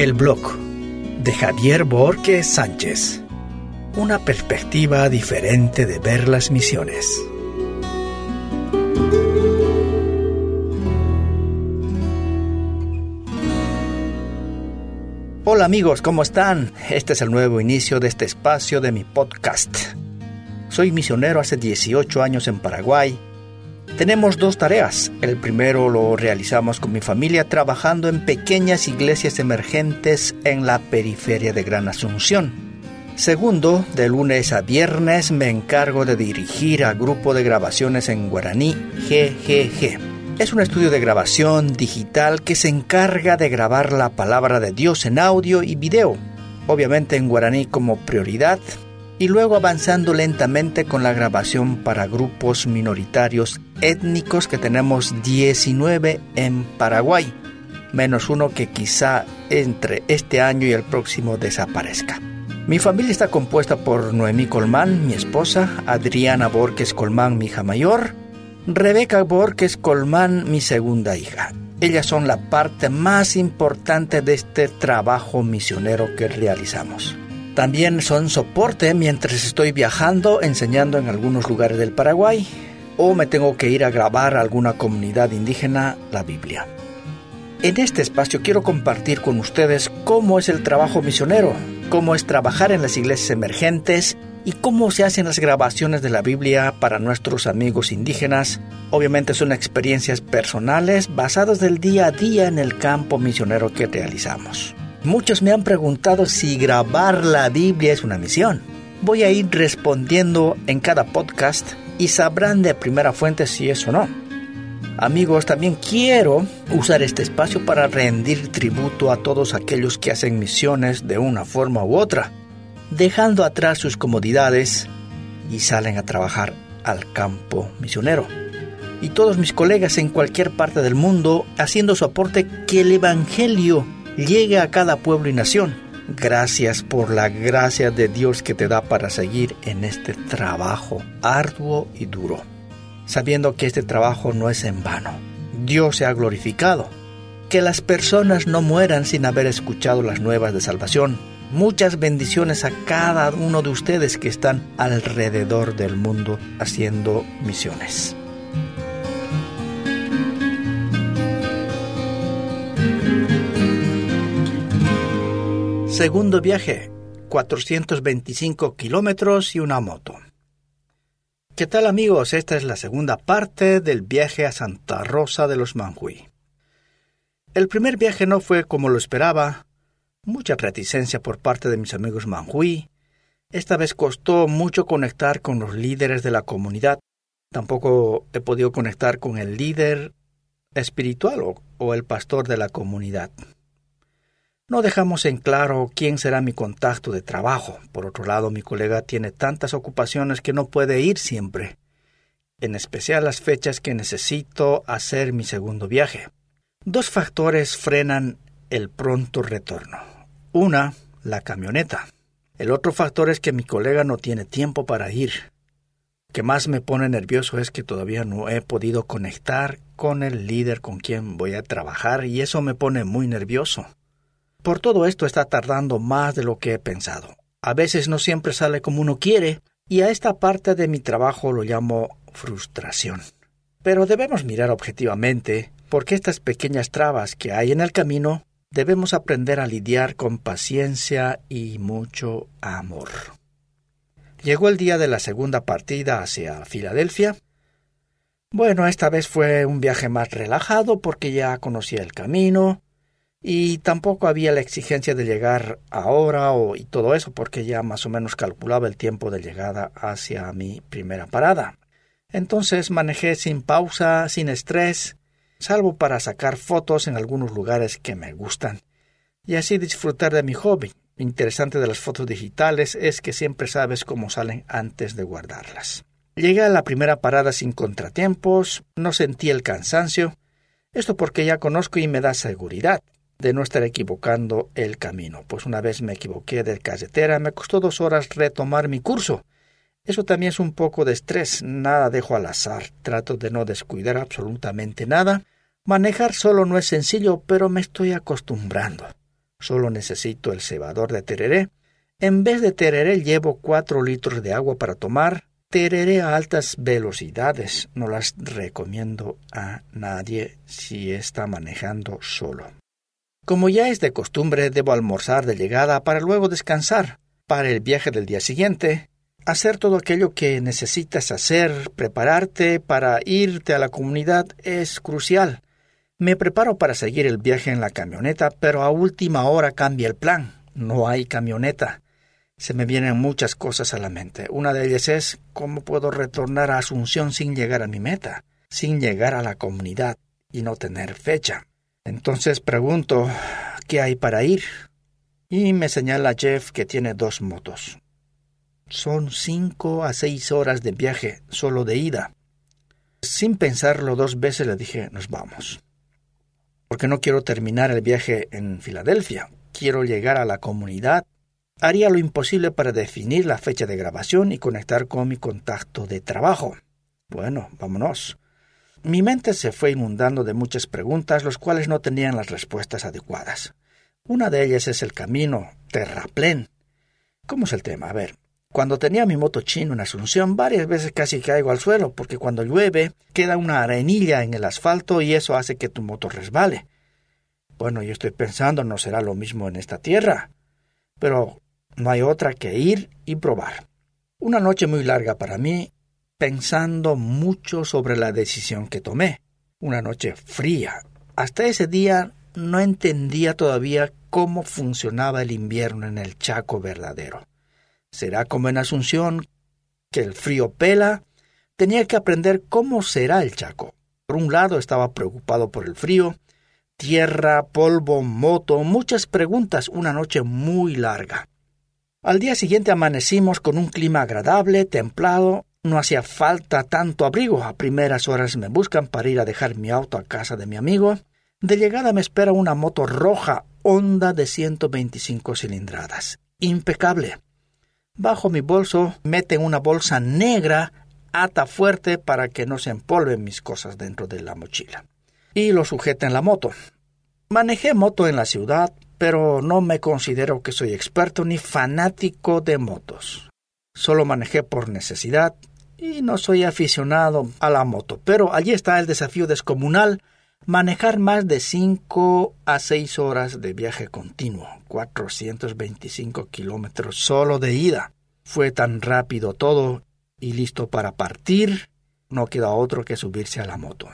El blog de Javier Borges Sánchez. Una perspectiva diferente de ver las misiones. Hola amigos, ¿cómo están? Este es el nuevo inicio de este espacio de mi podcast. Soy misionero hace 18 años en Paraguay tenemos dos tareas. El primero lo realizamos con mi familia trabajando en pequeñas iglesias emergentes en la periferia de Gran Asunción. Segundo, de lunes a viernes me encargo de dirigir a grupo de grabaciones en guaraní GGG. Es un estudio de grabación digital que se encarga de grabar la palabra de Dios en audio y video, obviamente en guaraní como prioridad, y luego avanzando lentamente con la grabación para grupos minoritarios étnicos que tenemos 19 en Paraguay, menos uno que quizá entre este año y el próximo desaparezca. Mi familia está compuesta por Noemí Colmán, mi esposa, Adriana Borges Colmán, mi hija mayor, Rebeca Borges Colmán, mi segunda hija. Ellas son la parte más importante de este trabajo misionero que realizamos. También son soporte mientras estoy viajando, enseñando en algunos lugares del Paraguay o me tengo que ir a grabar a alguna comunidad indígena la Biblia. En este espacio quiero compartir con ustedes cómo es el trabajo misionero, cómo es trabajar en las iglesias emergentes y cómo se hacen las grabaciones de la Biblia para nuestros amigos indígenas. Obviamente son experiencias personales basadas del día a día en el campo misionero que realizamos. Muchos me han preguntado si grabar la Biblia es una misión. Voy a ir respondiendo en cada podcast y sabrán de primera fuente si es o no. Amigos, también quiero usar este espacio para rendir tributo a todos aquellos que hacen misiones de una forma u otra, dejando atrás sus comodidades y salen a trabajar al campo misionero. Y todos mis colegas en cualquier parte del mundo haciendo su aporte que el Evangelio llegue a cada pueblo y nación. Gracias por la gracia de Dios que te da para seguir en este trabajo arduo y duro, sabiendo que este trabajo no es en vano. Dios se ha glorificado. Que las personas no mueran sin haber escuchado las nuevas de salvación. Muchas bendiciones a cada uno de ustedes que están alrededor del mundo haciendo misiones. Segundo viaje, 425 kilómetros y una moto. ¿Qué tal amigos? Esta es la segunda parte del viaje a Santa Rosa de los Manjuy. El primer viaje no fue como lo esperaba, mucha reticencia por parte de mis amigos Manjuy. Esta vez costó mucho conectar con los líderes de la comunidad. Tampoco he podido conectar con el líder espiritual o, o el pastor de la comunidad. No dejamos en claro quién será mi contacto de trabajo. Por otro lado, mi colega tiene tantas ocupaciones que no puede ir siempre, en especial las fechas que necesito hacer mi segundo viaje. Dos factores frenan el pronto retorno. Una, la camioneta. El otro factor es que mi colega no tiene tiempo para ir. Lo que más me pone nervioso es que todavía no he podido conectar con el líder con quien voy a trabajar y eso me pone muy nervioso. Por todo esto está tardando más de lo que he pensado. A veces no siempre sale como uno quiere, y a esta parte de mi trabajo lo llamo frustración. Pero debemos mirar objetivamente, porque estas pequeñas trabas que hay en el camino debemos aprender a lidiar con paciencia y mucho amor. Llegó el día de la segunda partida hacia Filadelfia. Bueno, esta vez fue un viaje más relajado porque ya conocía el camino, y tampoco había la exigencia de llegar ahora o y todo eso porque ya más o menos calculaba el tiempo de llegada hacia mi primera parada. Entonces manejé sin pausa, sin estrés, salvo para sacar fotos en algunos lugares que me gustan y así disfrutar de mi hobby. Lo interesante de las fotos digitales es que siempre sabes cómo salen antes de guardarlas. Llegué a la primera parada sin contratiempos, no sentí el cansancio, esto porque ya conozco y me da seguridad de no estar equivocando el camino, pues una vez me equivoqué de carretera, me costó dos horas retomar mi curso. Eso también es un poco de estrés, nada dejo al azar, trato de no descuidar absolutamente nada. Manejar solo no es sencillo, pero me estoy acostumbrando. Solo necesito el cebador de tereré. En vez de tereré llevo cuatro litros de agua para tomar. Tereré a altas velocidades. No las recomiendo a nadie si está manejando solo. Como ya es de costumbre, debo almorzar de llegada para luego descansar. Para el viaje del día siguiente, hacer todo aquello que necesitas hacer, prepararte para irte a la comunidad es crucial. Me preparo para seguir el viaje en la camioneta, pero a última hora cambia el plan. No hay camioneta. Se me vienen muchas cosas a la mente. Una de ellas es cómo puedo retornar a Asunción sin llegar a mi meta, sin llegar a la comunidad y no tener fecha. Entonces pregunto, ¿qué hay para ir? Y me señala Jeff que tiene dos motos. Son cinco a seis horas de viaje solo de ida. Sin pensarlo dos veces le dije, nos vamos porque no quiero terminar el viaje en Filadelfia. Quiero llegar a la comunidad. Haría lo imposible para definir la fecha de grabación y conectar con mi contacto de trabajo. Bueno, vámonos. Mi mente se fue inundando de muchas preguntas, los cuales no tenían las respuestas adecuadas. Una de ellas es el camino terraplén. ¿Cómo es el tema? A ver, cuando tenía mi moto chino en Asunción, varias veces casi caigo al suelo, porque cuando llueve queda una arenilla en el asfalto y eso hace que tu moto resbale. Bueno, yo estoy pensando, no será lo mismo en esta tierra. Pero no hay otra que ir y probar. Una noche muy larga para mí, pensando mucho sobre la decisión que tomé. Una noche fría. Hasta ese día no entendía todavía cómo funcionaba el invierno en el Chaco verdadero. Será como en Asunción, que el frío pela. Tenía que aprender cómo será el Chaco. Por un lado estaba preocupado por el frío, tierra, polvo, moto, muchas preguntas, una noche muy larga. Al día siguiente amanecimos con un clima agradable, templado, no hacía falta tanto abrigo. A primeras horas me buscan para ir a dejar mi auto a casa de mi amigo. De llegada me espera una moto roja, Honda de 125 cilindradas. Impecable. Bajo mi bolso mete una bolsa negra, ata fuerte para que no se empolven mis cosas dentro de la mochila. Y lo sujeta en la moto. Manejé moto en la ciudad, pero no me considero que soy experto ni fanático de motos. Solo manejé por necesidad y no soy aficionado a la moto, pero allí está el desafío descomunal manejar más de 5 a 6 horas de viaje continuo, 425 kilómetros solo de ida. Fue tan rápido todo y listo para partir, no queda otro que subirse a la moto.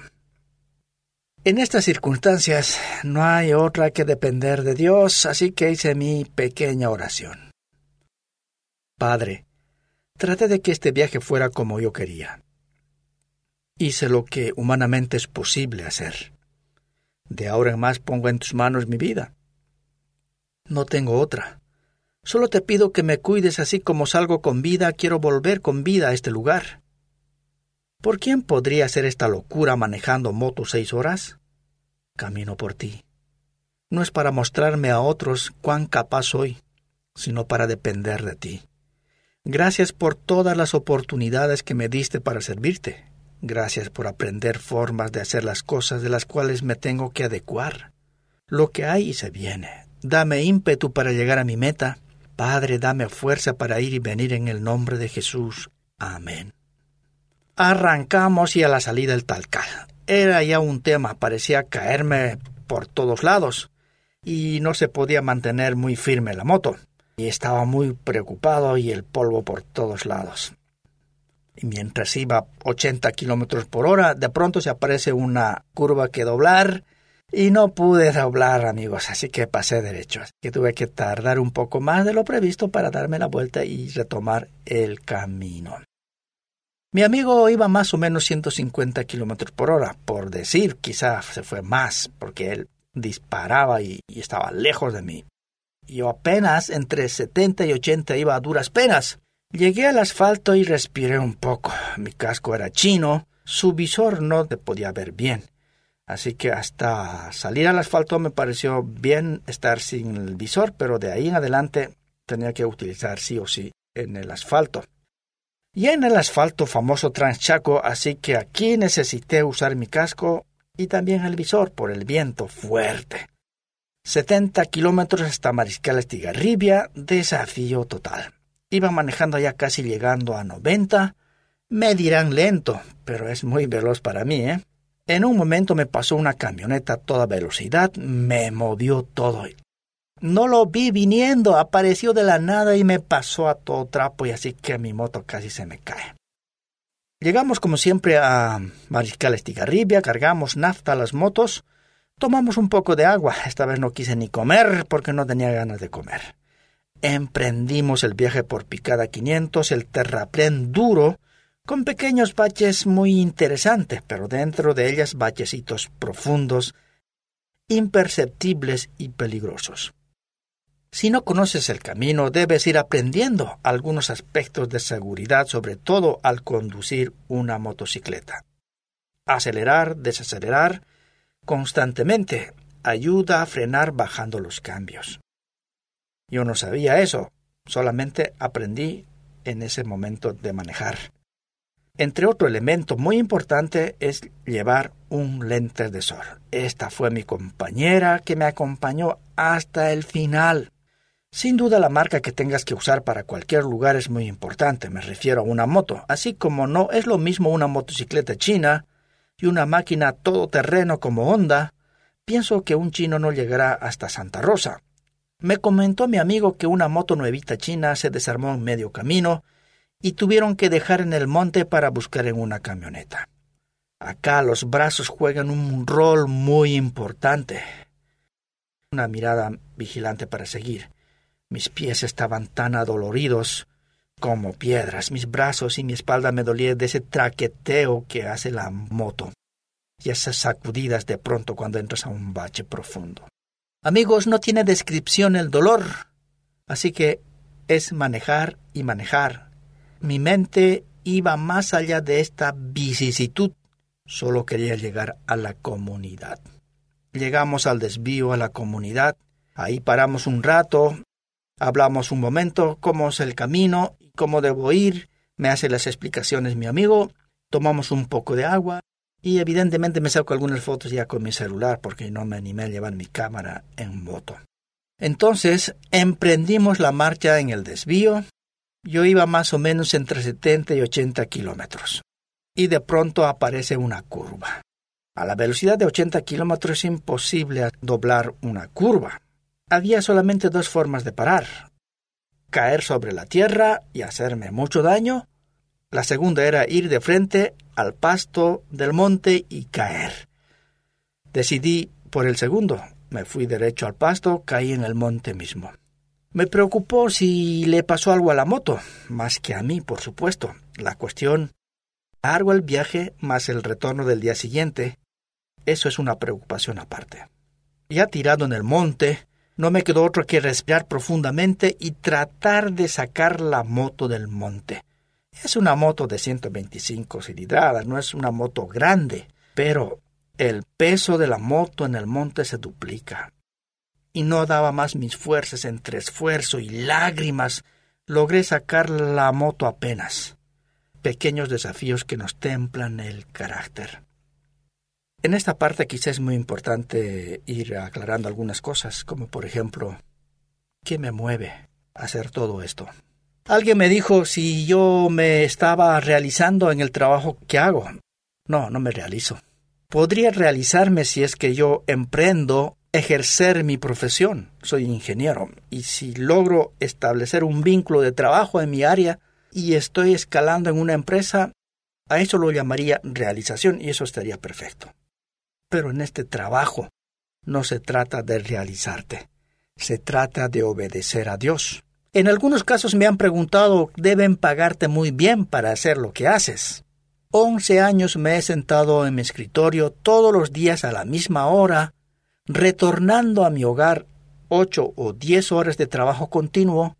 En estas circunstancias no hay otra que depender de Dios, así que hice mi pequeña oración. Padre, traté de que este viaje fuera como yo quería. Hice lo que humanamente es posible hacer. De ahora en más pongo en tus manos mi vida. No tengo otra. Solo te pido que me cuides así como salgo con vida, quiero volver con vida a este lugar. ¿Por quién podría hacer esta locura manejando moto seis horas? Camino por ti. No es para mostrarme a otros cuán capaz soy, sino para depender de ti. Gracias por todas las oportunidades que me diste para servirte. Gracias por aprender formas de hacer las cosas de las cuales me tengo que adecuar. Lo que hay y se viene. Dame ímpetu para llegar a mi meta. Padre, dame fuerza para ir y venir en el nombre de Jesús. Amén. Arrancamos y a la salida el talcal. Era ya un tema, parecía caerme por todos lados y no se podía mantener muy firme la moto. Y estaba muy preocupado y el polvo por todos lados y mientras iba 80 kilómetros por hora, de pronto se aparece una curva que doblar y no pude doblar, amigos, así que pasé derecho. Así que tuve que tardar un poco más de lo previsto para darme la vuelta y retomar el camino. Mi amigo iba más o menos 150 kilómetros por hora, por decir, quizá se fue más, porque él disparaba y, y estaba lejos de mí. Yo apenas entre 70 y 80 iba a duras penas. Llegué al asfalto y respiré un poco. Mi casco era chino, su visor no te podía ver bien. Así que hasta salir al asfalto me pareció bien estar sin el visor, pero de ahí en adelante tenía que utilizar sí o sí en el asfalto. Y en el asfalto famoso Transchaco, así que aquí necesité usar mi casco y también el visor por el viento fuerte. 70 kilómetros hasta Mariscal Estigarribia, desafío total. Iba manejando ya casi llegando a 90. Me dirán lento, pero es muy veloz para mí, ¿eh? En un momento me pasó una camioneta a toda velocidad, me movió todo. No lo vi viniendo, apareció de la nada y me pasó a todo trapo y así que mi moto casi se me cae. Llegamos como siempre a Mariscal Estigarribia, cargamos nafta a las motos, tomamos un poco de agua, esta vez no quise ni comer porque no tenía ganas de comer. Emprendimos el viaje por Picada 500, el terraplén duro, con pequeños baches muy interesantes, pero dentro de ellas bachecitos profundos, imperceptibles y peligrosos. Si no conoces el camino, debes ir aprendiendo algunos aspectos de seguridad, sobre todo al conducir una motocicleta. Acelerar, desacelerar constantemente ayuda a frenar bajando los cambios. Yo no sabía eso, solamente aprendí en ese momento de manejar. Entre otro elemento muy importante es llevar un lente de sol. Esta fue mi compañera que me acompañó hasta el final. Sin duda la marca que tengas que usar para cualquier lugar es muy importante, me refiero a una moto, así como no es lo mismo una motocicleta china y una máquina todoterreno como Honda, pienso que un chino no llegará hasta Santa Rosa. Me comentó mi amigo que una moto nuevita china se desarmó en medio camino y tuvieron que dejar en el monte para buscar en una camioneta. Acá los brazos juegan un rol muy importante. Una mirada vigilante para seguir. Mis pies estaban tan adoloridos como piedras, mis brazos y mi espalda me dolían de ese traqueteo que hace la moto y esas sacudidas de pronto cuando entras a un bache profundo. Amigos, no tiene descripción el dolor. Así que es manejar y manejar. Mi mente iba más allá de esta vicisitud. Solo quería llegar a la comunidad. Llegamos al desvío a la comunidad. Ahí paramos un rato. Hablamos un momento cómo es el camino cómo debo ir. Me hace las explicaciones mi amigo. Tomamos un poco de agua y evidentemente me saco algunas fotos ya con mi celular porque no me animé a llevar mi cámara en moto. Entonces emprendimos la marcha en el desvío. Yo iba más o menos entre 70 y 80 kilómetros. Y de pronto aparece una curva. A la velocidad de 80 kilómetros es imposible doblar una curva. Había solamente dos formas de parar. Caer sobre la tierra y hacerme mucho daño. La segunda era ir de frente al pasto del monte y caer. Decidí por el segundo. Me fui derecho al pasto, caí en el monte mismo. Me preocupó si le pasó algo a la moto, más que a mí, por supuesto. La cuestión, largo el viaje más el retorno del día siguiente, eso es una preocupación aparte. Ya tirado en el monte, no me quedó otro que respirar profundamente y tratar de sacar la moto del monte. Es una moto de 125 cilindradas, no es una moto grande, pero el peso de la moto en el monte se duplica. Y no daba más mis fuerzas entre esfuerzo y lágrimas. Logré sacar la moto apenas. Pequeños desafíos que nos templan el carácter. En esta parte quizás es muy importante ir aclarando algunas cosas, como por ejemplo, ¿qué me mueve a hacer todo esto? Alguien me dijo si yo me estaba realizando en el trabajo que hago. No, no me realizo. Podría realizarme si es que yo emprendo ejercer mi profesión. Soy ingeniero y si logro establecer un vínculo de trabajo en mi área y estoy escalando en una empresa, a eso lo llamaría realización y eso estaría perfecto. Pero en este trabajo no se trata de realizarte, se trata de obedecer a Dios. En algunos casos me han preguntado, deben pagarte muy bien para hacer lo que haces. Once años me he sentado en mi escritorio todos los días a la misma hora, retornando a mi hogar ocho o diez horas de trabajo continuo,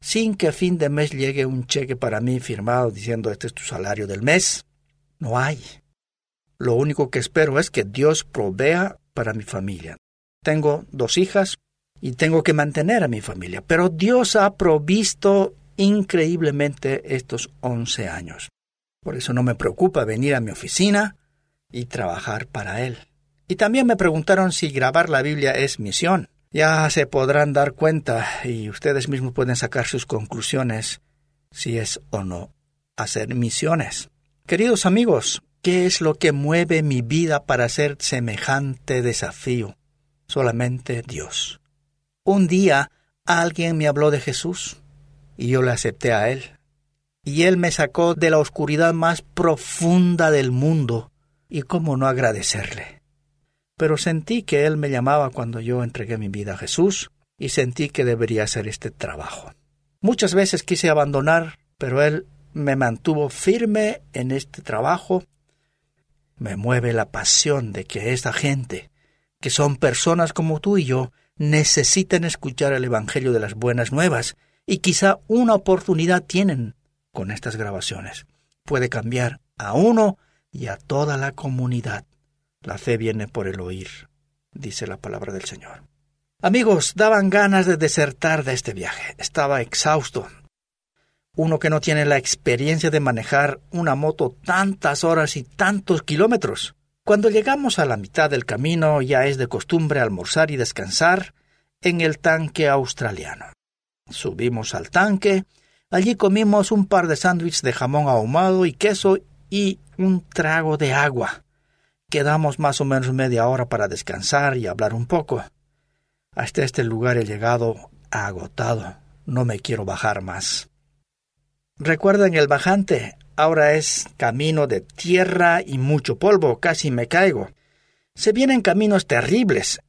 sin que a fin de mes llegue un cheque para mí firmado diciendo este es tu salario del mes. No hay. Lo único que espero es que Dios provea para mi familia. Tengo dos hijas, y tengo que mantener a mi familia. Pero Dios ha provisto increíblemente estos once años. Por eso no me preocupa venir a mi oficina y trabajar para Él. Y también me preguntaron si grabar la Biblia es misión. Ya se podrán dar cuenta y ustedes mismos pueden sacar sus conclusiones si es o no hacer misiones. Queridos amigos, ¿qué es lo que mueve mi vida para hacer semejante desafío? Solamente Dios. Un día alguien me habló de Jesús y yo le acepté a Él. Y Él me sacó de la oscuridad más profunda del mundo. ¿Y cómo no agradecerle? Pero sentí que Él me llamaba cuando yo entregué mi vida a Jesús y sentí que debería hacer este trabajo. Muchas veces quise abandonar, pero Él me mantuvo firme en este trabajo. Me mueve la pasión de que esta gente, que son personas como tú y yo, necesiten escuchar el Evangelio de las buenas nuevas y quizá una oportunidad tienen con estas grabaciones. Puede cambiar a uno y a toda la comunidad. La fe viene por el oír, dice la palabra del Señor. Amigos, daban ganas de desertar de este viaje. Estaba exhausto. Uno que no tiene la experiencia de manejar una moto tantas horas y tantos kilómetros. Cuando llegamos a la mitad del camino ya es de costumbre almorzar y descansar en el tanque australiano. Subimos al tanque. Allí comimos un par de sándwiches de jamón ahumado y queso y un trago de agua. Quedamos más o menos media hora para descansar y hablar un poco. Hasta este lugar he llegado agotado. No me quiero bajar más. Recuerden el bajante. Ahora es camino de tierra y mucho polvo. Casi me caigo. Se vienen caminos terribles.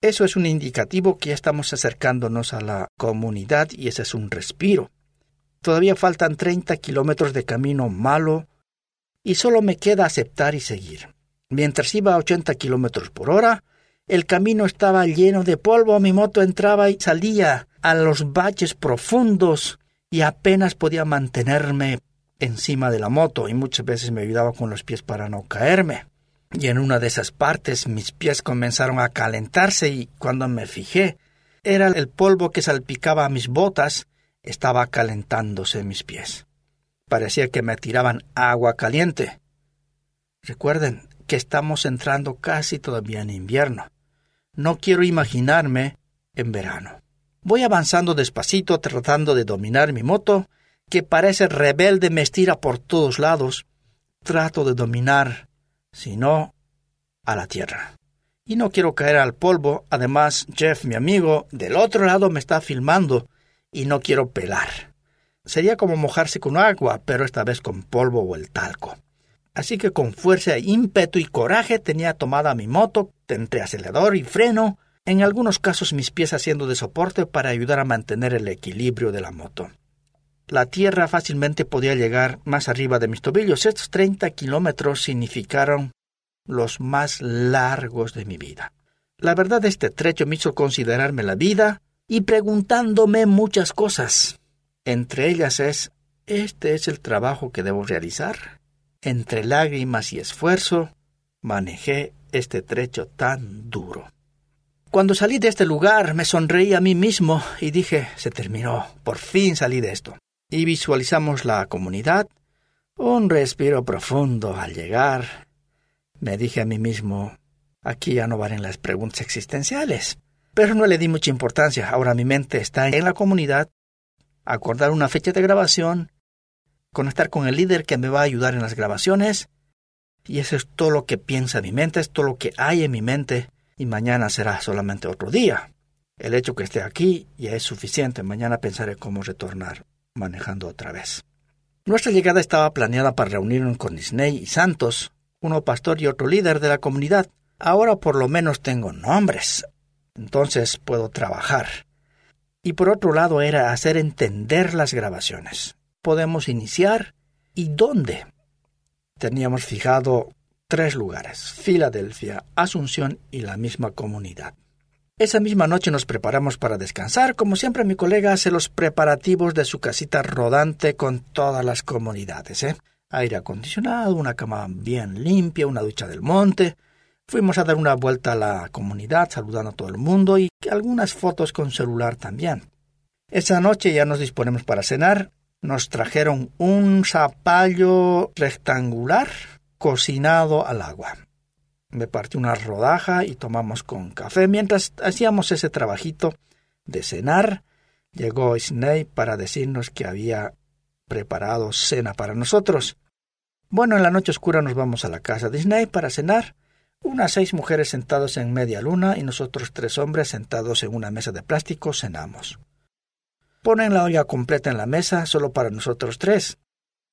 Eso es un indicativo que ya estamos acercándonos a la comunidad y ese es un respiro. Todavía faltan 30 kilómetros de camino malo y solo me queda aceptar y seguir. Mientras iba a 80 kilómetros por hora, el camino estaba lleno de polvo, mi moto entraba y salía a los baches profundos y apenas podía mantenerme encima de la moto y muchas veces me ayudaba con los pies para no caerme. Y en una de esas partes mis pies comenzaron a calentarse y cuando me fijé, era el polvo que salpicaba a mis botas, estaba calentándose mis pies. Parecía que me tiraban agua caliente. Recuerden que estamos entrando casi todavía en invierno. No quiero imaginarme en verano. Voy avanzando despacito tratando de dominar mi moto, que parece rebelde me estira por todos lados. Trato de dominar sino a la tierra. Y no quiero caer al polvo. Además, Jeff, mi amigo, del otro lado me está filmando y no quiero pelar. Sería como mojarse con agua, pero esta vez con polvo o el talco. Así que con fuerza, ímpetu y coraje tenía tomada mi moto, entre acelerador y freno, en algunos casos mis pies haciendo de soporte para ayudar a mantener el equilibrio de la moto. La tierra fácilmente podía llegar más arriba de mis tobillos. Estos 30 kilómetros significaron los más largos de mi vida. La verdad, este trecho me hizo considerarme la vida y preguntándome muchas cosas. Entre ellas es, ¿este es el trabajo que debo realizar? Entre lágrimas y esfuerzo, manejé este trecho tan duro. Cuando salí de este lugar me sonreí a mí mismo y dije, se terminó, por fin salí de esto y visualizamos la comunidad, un respiro profundo al llegar. Me dije a mí mismo, aquí ya no valen las preguntas existenciales. Pero no le di mucha importancia. Ahora mi mente está en la comunidad, acordar una fecha de grabación, conectar con el líder que me va a ayudar en las grabaciones, y eso es todo lo que piensa mi mente, es todo lo que hay en mi mente, y mañana será solamente otro día. El hecho que esté aquí ya es suficiente. Mañana pensaré cómo retornar manejando otra vez. Nuestra llegada estaba planeada para reunirnos con Disney y Santos, uno pastor y otro líder de la comunidad. Ahora por lo menos tengo nombres, entonces puedo trabajar. Y por otro lado era hacer entender las grabaciones. Podemos iniciar y dónde. Teníamos fijado tres lugares, Filadelfia, Asunción y la misma comunidad. Esa misma noche nos preparamos para descansar. Como siempre, mi colega hace los preparativos de su casita rodante con todas las comodidades, ¿eh? Aire acondicionado, una cama bien limpia, una ducha del monte. Fuimos a dar una vuelta a la comunidad saludando a todo el mundo y algunas fotos con celular también. Esa noche ya nos disponemos para cenar. Nos trajeron un zapallo rectangular cocinado al agua. me partí una rodaja y tomamos con café. Mientras hacíamos ese trabajito de cenar, llegó Snake para decirnos que había preparado cena para nosotros. Bueno, en la noche oscura nos vamos a la casa de Snake para cenar. Unas seis mujeres sentadas en media luna y nosotros tres hombres sentados en una mesa de plástico cenamos. Ponen la olla completa en la mesa solo para nosotros tres.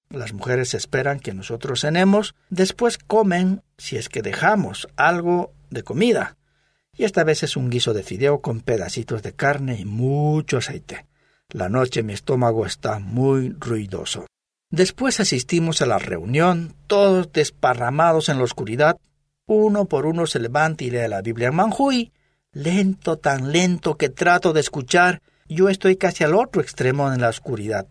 Las mujeres esperan que nosotros cenemos, después comen si es que dejamos algo de comida. Y esta vez es un guiso de fideo con pedacitos de carne y mucho aceite. La noche mi estómago está muy ruidoso. Después asistimos a la reunión, todos desparramados en la oscuridad. Uno por uno se levanta y lee la Biblia en manjuy. Lento, tan lento que trato de escuchar, yo estoy casi al otro extremo en la oscuridad.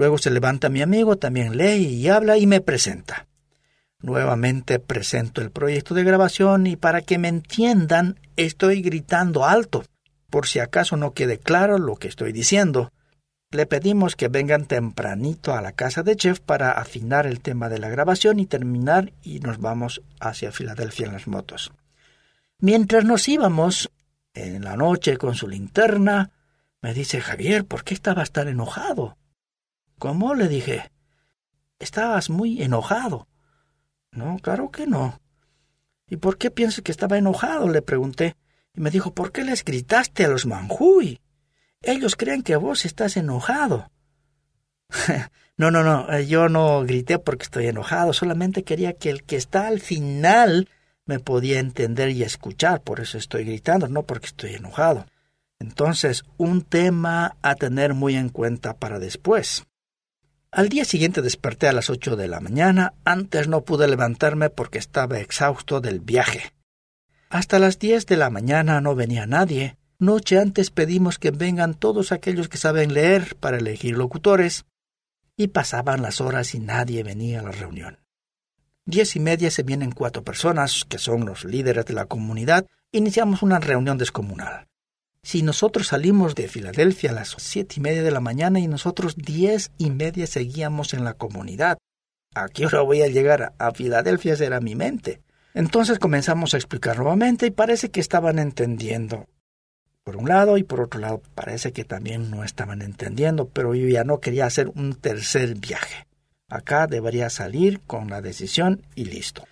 Luego se levanta mi amigo, también lee y habla y me presenta. Nuevamente presento el proyecto de grabación y para que me entiendan estoy gritando alto, por si acaso no quede claro lo que estoy diciendo. Le pedimos que vengan tempranito a la casa de Jeff para afinar el tema de la grabación y terminar y nos vamos hacia Filadelfia en las motos. Mientras nos íbamos, en la noche con su linterna, me dice Javier, ¿por qué estabas tan enojado? ¿Cómo? le dije. Estabas muy enojado. No, claro que no. ¿Y por qué piensas que estaba enojado? le pregunté. Y me dijo, ¿por qué les gritaste a los manjuy? Ellos creen que vos estás enojado. no, no, no, eh, yo no grité porque estoy enojado, solamente quería que el que está al final me podía entender y escuchar, por eso estoy gritando, no porque estoy enojado. Entonces, un tema a tener muy en cuenta para después. Al día siguiente desperté a las ocho de la mañana. Antes no pude levantarme porque estaba exhausto del viaje. Hasta las diez de la mañana no venía nadie. Noche antes pedimos que vengan todos aquellos que saben leer para elegir locutores. Y pasaban las horas y nadie venía a la reunión. Diez y media se vienen cuatro personas, que son los líderes de la comunidad. Iniciamos una reunión descomunal. Si nosotros salimos de Filadelfia a las siete y media de la mañana y nosotros diez y media seguíamos en la comunidad, ¿a qué hora voy a llegar a Filadelfia? Será mi mente. Entonces comenzamos a explicar nuevamente y parece que estaban entendiendo. Por un lado y por otro lado parece que también no estaban entendiendo, pero yo ya no quería hacer un tercer viaje. Acá debería salir con la decisión y listo.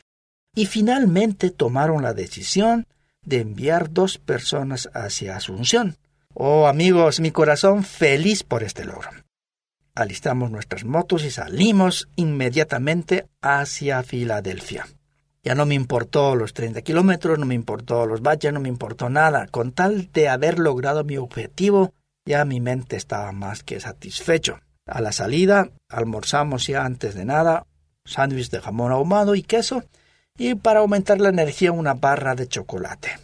Y finalmente tomaron la decisión de enviar dos personas hacia Asunción. Oh amigos, mi corazón feliz por este logro. Alistamos nuestras motos y salimos inmediatamente hacia Filadelfia. Ya no me importó los 30 kilómetros, no me importó los valles, no me importó nada. Con tal de haber logrado mi objetivo, ya mi mente estaba más que satisfecho. A la salida, almorzamos ya antes de nada, sándwich de jamón ahumado y queso, y para aumentar la energía una barra de chocolate.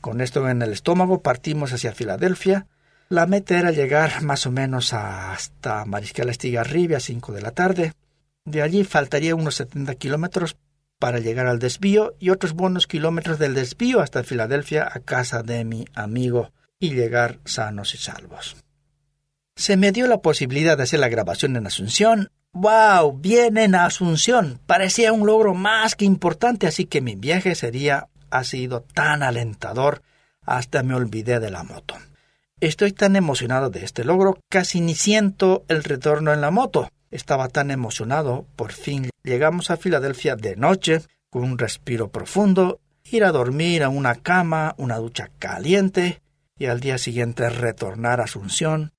Con esto en el estómago partimos hacia Filadelfia. La meta era llegar más o menos hasta Mariscal Estigarribia a 5 de la tarde. De allí faltaría unos 70 kilómetros para llegar al desvío y otros buenos kilómetros del desvío hasta Filadelfia a casa de mi amigo y llegar sanos y salvos. Se me dio la posibilidad de hacer la grabación en Asunción ¡Wow! Bien en Asunción. Parecía un logro más que importante, así que mi viaje sería ha sido tan alentador hasta me olvidé de la moto. Estoy tan emocionado de este logro, casi ni siento el retorno en la moto. Estaba tan emocionado, por fin llegamos a Filadelfia de noche, con un respiro profundo, ir a dormir a una cama, una ducha caliente, y al día siguiente retornar a Asunción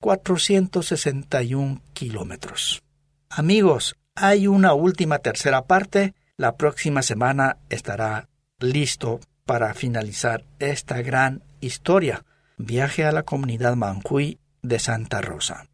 461 kilómetros. Amigos, hay una última tercera parte. La próxima semana estará listo para finalizar esta gran historia. Viaje a la comunidad Manjuy de Santa Rosa.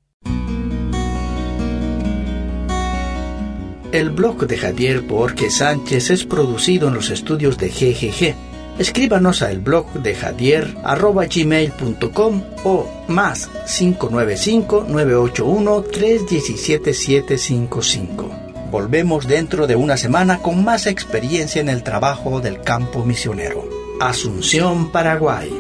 El blog de Javier Borges Sánchez es producido en los estudios de GGG escríbanos a el blog de Javier arroba gmail.com o más 595-981-317-755. Volvemos dentro de una semana con más experiencia en el trabajo del campo misionero. Asunción, Paraguay.